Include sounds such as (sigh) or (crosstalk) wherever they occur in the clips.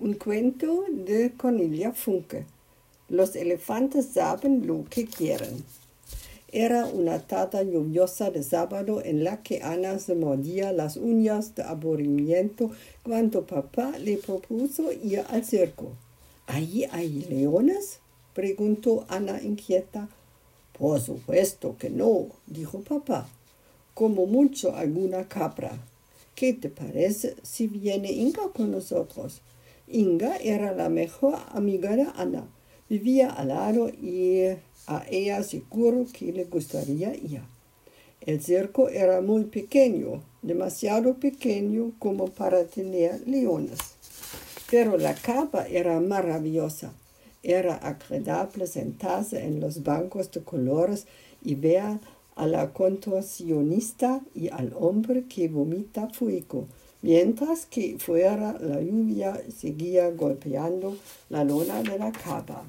Un cuento de Cornelia Funke. Los elefantes saben lo que quieren. Era una tarde lluviosa de sábado en la que Ana se mordía las uñas de aburrimiento cuando papá le propuso ir al circo. ¿Allí hay leones? preguntó Ana inquieta. Por supuesto que no, dijo papá. Como mucho alguna cabra. ¿Qué te parece si viene Inga con nosotros? Inga era la mejor amiga de Ana. Vivía al lado y a ella seguro que le gustaría ir. El circo era muy pequeño, demasiado pequeño como para tener leones. Pero la capa era maravillosa. Era agradable sentarse en los bancos de colores y ver a la contorsionista y al hombre que vomita fuego, mientras que fuera la lluvia seguía golpeando la lona de la cava.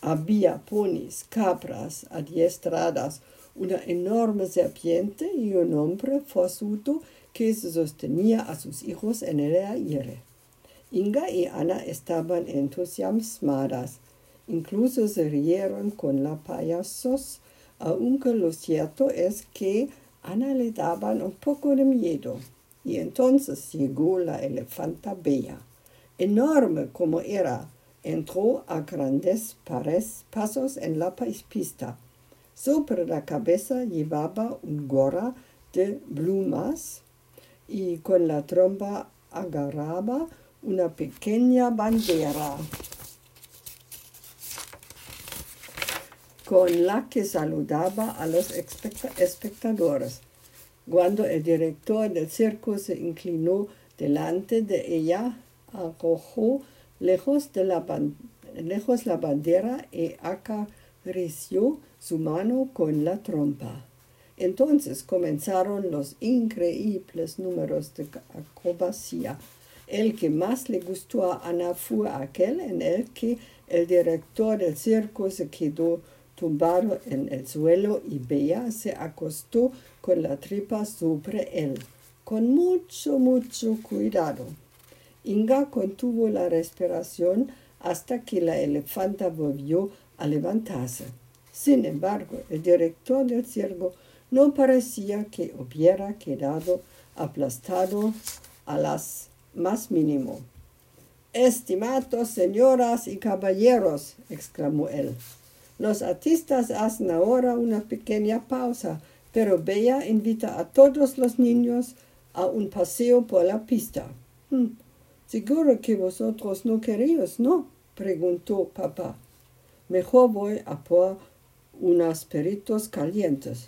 Había ponis, cabras adiestradas, una enorme serpiente y un hombre forzudo que sostenía a sus hijos en el aire. Inga y Ana estaban entusiasmadas, incluso se rieron con la payasos aunque lo cierto es que Ana le daban un poco de miedo. Y entonces llegó la elefanta bella. Enorme como era, entró a grandes pasos en la pista. Sobre la cabeza llevaba un gorra de plumas y con la trompa agarraba una pequeña bandera. con la que saludaba a los espectadores. Cuando el director del circo se inclinó delante de ella, arrojó lejos, de la, lejos la bandera y acarició su mano con la trompa. Entonces comenzaron los increíbles números de acrobacia. El que más le gustó a Ana fue aquel en el que el director del circo se quedó tumbado en el suelo y Bea se acostó con la tripa sobre él, con mucho, mucho cuidado. Inga contuvo la respiración hasta que la elefanta volvió a levantarse. Sin embargo, el director del ciervo no parecía que hubiera quedado aplastado a las más mínimo. Estimados señoras y caballeros, exclamó él, los artistas hacen ahora una pequeña pausa, pero Bella invita a todos los niños a un paseo por la pista. Hmm, seguro que vosotros no queréis, ¿no? preguntó papá. Mejor voy a por unos peritos calientes.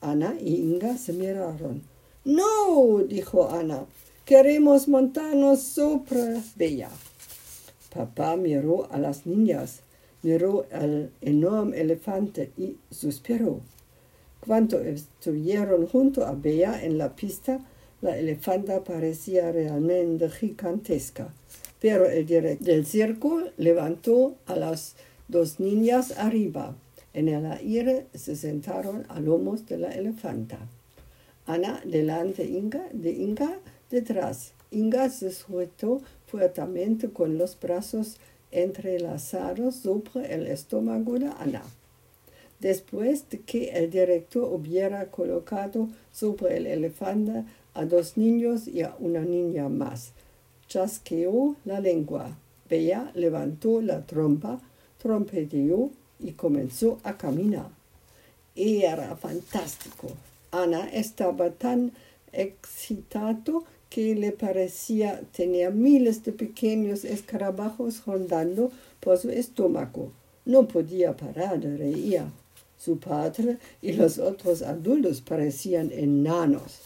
Ana y Inga se miraron. No, dijo Ana, queremos montarnos sobre Bella. Papá miró a las niñas miró al enorme elefante y suspiró. Cuando estuvieron junto a Bea en la pista, la elefanta parecía realmente gigantesca. Pero el director del circo levantó a las dos niñas arriba. En el aire se sentaron a lomos de la elefanta. Ana delante Inga, de Inga detrás. Inga se sujetó fuertemente con los brazos entrelazados sobre el estómago de Ana. Después de que el director hubiera colocado sobre el elefante a dos niños y a una niña más, chasqueó la lengua. Bella levantó la trompa, trompeteó y comenzó a caminar. Era fantástico. Ana estaba tan excitado que le parecía tener miles de pequeños escarabajos rondando por su estómago. No podía parar de reír. Su padre y los otros adultos parecían enanos.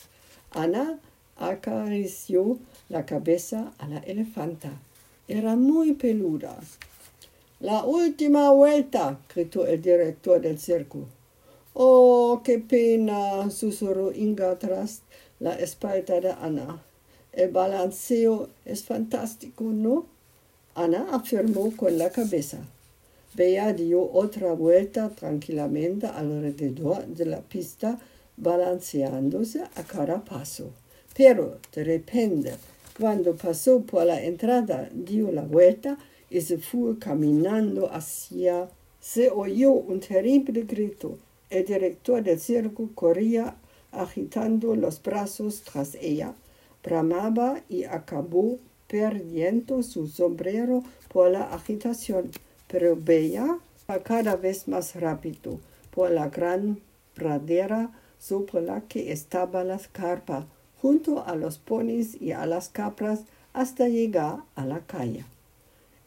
Ana acarició la cabeza a la elefanta. Era muy peluda. La última vuelta, gritó el director del circo. Oh, qué pena, susurró Inga tras la espalda de Ana. El balanceo es fantástico, ¿no? Ana afirmó con la cabeza. Bea dio otra vuelta tranquilamente alrededor de la pista, balanceándose a cada paso. Pero de repente Cuando pasó por la entrada, dio la vuelta y se fue caminando hacia... Se oyó un terrible grito. El director del circo corría agitando los brazos tras ella, bramaba y acabó perdiendo su sombrero por la agitación, pero veía cada vez más rápido por la gran pradera sobre la que estaba la carpa, junto a los ponis y a las capras hasta llegar a la calle.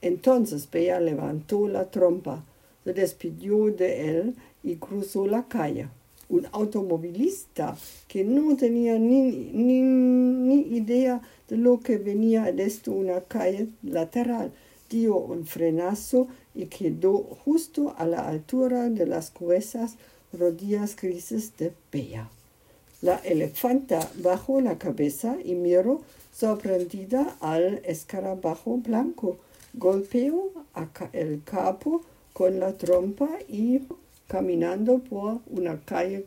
Entonces Bea levantó la trompa, se despidió de él y cruzó la calle. Un automovilista que no tenía ni, ni, idea de lo que venía desde una calle lateral dio un frenazo y quedó justo a la altura de las gruesas rodillas grises de Bea. La elefanta bajó la cabeza y miró sorprendida al escarabajo blanco. Golpeó el capo con la trompa y caminando por una calle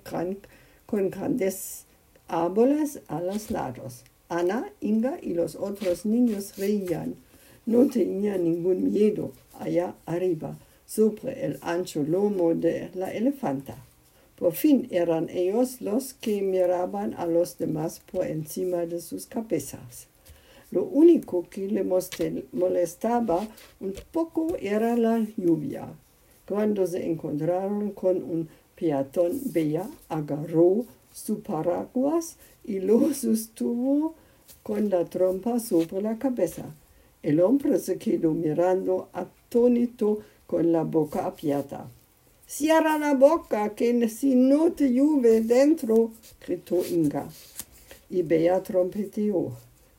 con grandes árboles a los lados. Ana, Inga y los otros niños reían. No tenían ningún miedo allá arriba, sobre el ancho lomo de la elefanta. Por fin eran ellos los que miraban a los demás por encima de sus cabezas. Lo único que le molestaba un poco era la lluvia. Cuando se encontraron con un peatón, Bella agarró su paraguas y lo (laughs) sostuvo con la trompa sobre la cabeza. El hombre se quedó mirando atónito con la boca abierta. Cierra la boca, que si no te llueve dentro, gritó Inga. Y Bea trompeteó,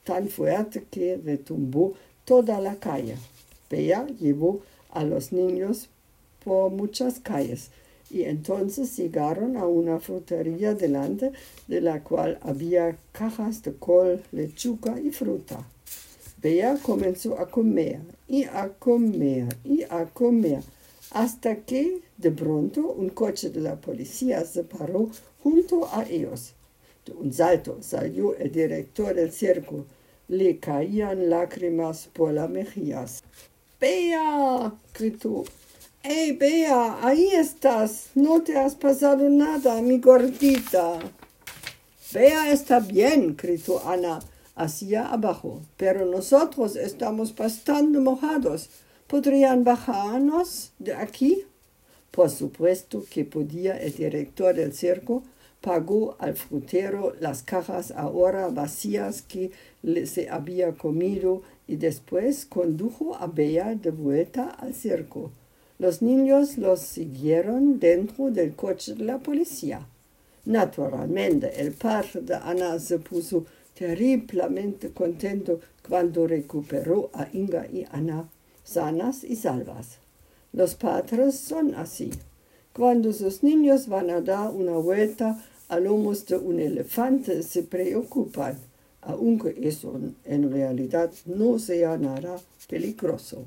tan fuerte que retumbó toda la calle. Bea llevó a los niños por muchas calles y entonces llegaron a una frutería delante de la cual había cajas de col, lechuga y fruta. Bea comenzó a comer y a comer y a comer hasta que de pronto un coche de la policía se paró junto a ellos. De un salto salió el director del circo. Le caían lágrimas por las mejillas. ¡Bea! gritó. ¡Ey, Bea! Ahí estás. No te has pasado nada, mi gordita. Bea está bien, gritó Ana hacia abajo, pero nosotros estamos bastante mojados. ¿Podrían bajarnos de aquí? Por supuesto que podía el director del circo. Pagó al frutero las cajas ahora vacías que se había comido y después condujo a Bea de vuelta al circo. Los niños los siguieron dentro del coche de la policía. Naturalmente, el padre de Ana se puso terriblemente contento cuando recuperó a Inga y Ana sanas y salvas. Los padres son así. Cuando sus niños van a dar una vuelta a lomos de un elefante, se preocupan, aunque eso en realidad no sea nada peligroso.